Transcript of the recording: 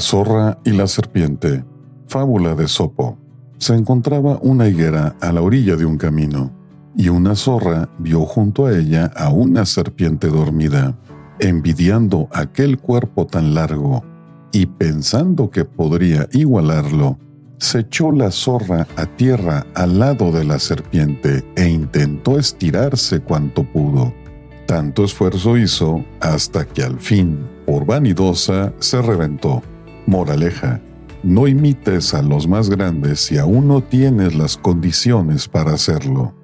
zorra y la serpiente. Fábula de Sopo. Se encontraba una higuera a la orilla de un camino, y una zorra vio junto a ella a una serpiente dormida. Envidiando aquel cuerpo tan largo y pensando que podría igualarlo, se echó la zorra a tierra al lado de la serpiente e intentó estirarse cuanto pudo. Tanto esfuerzo hizo hasta que al fin, por vanidosa, se reventó. Moraleja, no imites a los más grandes si aún no tienes las condiciones para hacerlo.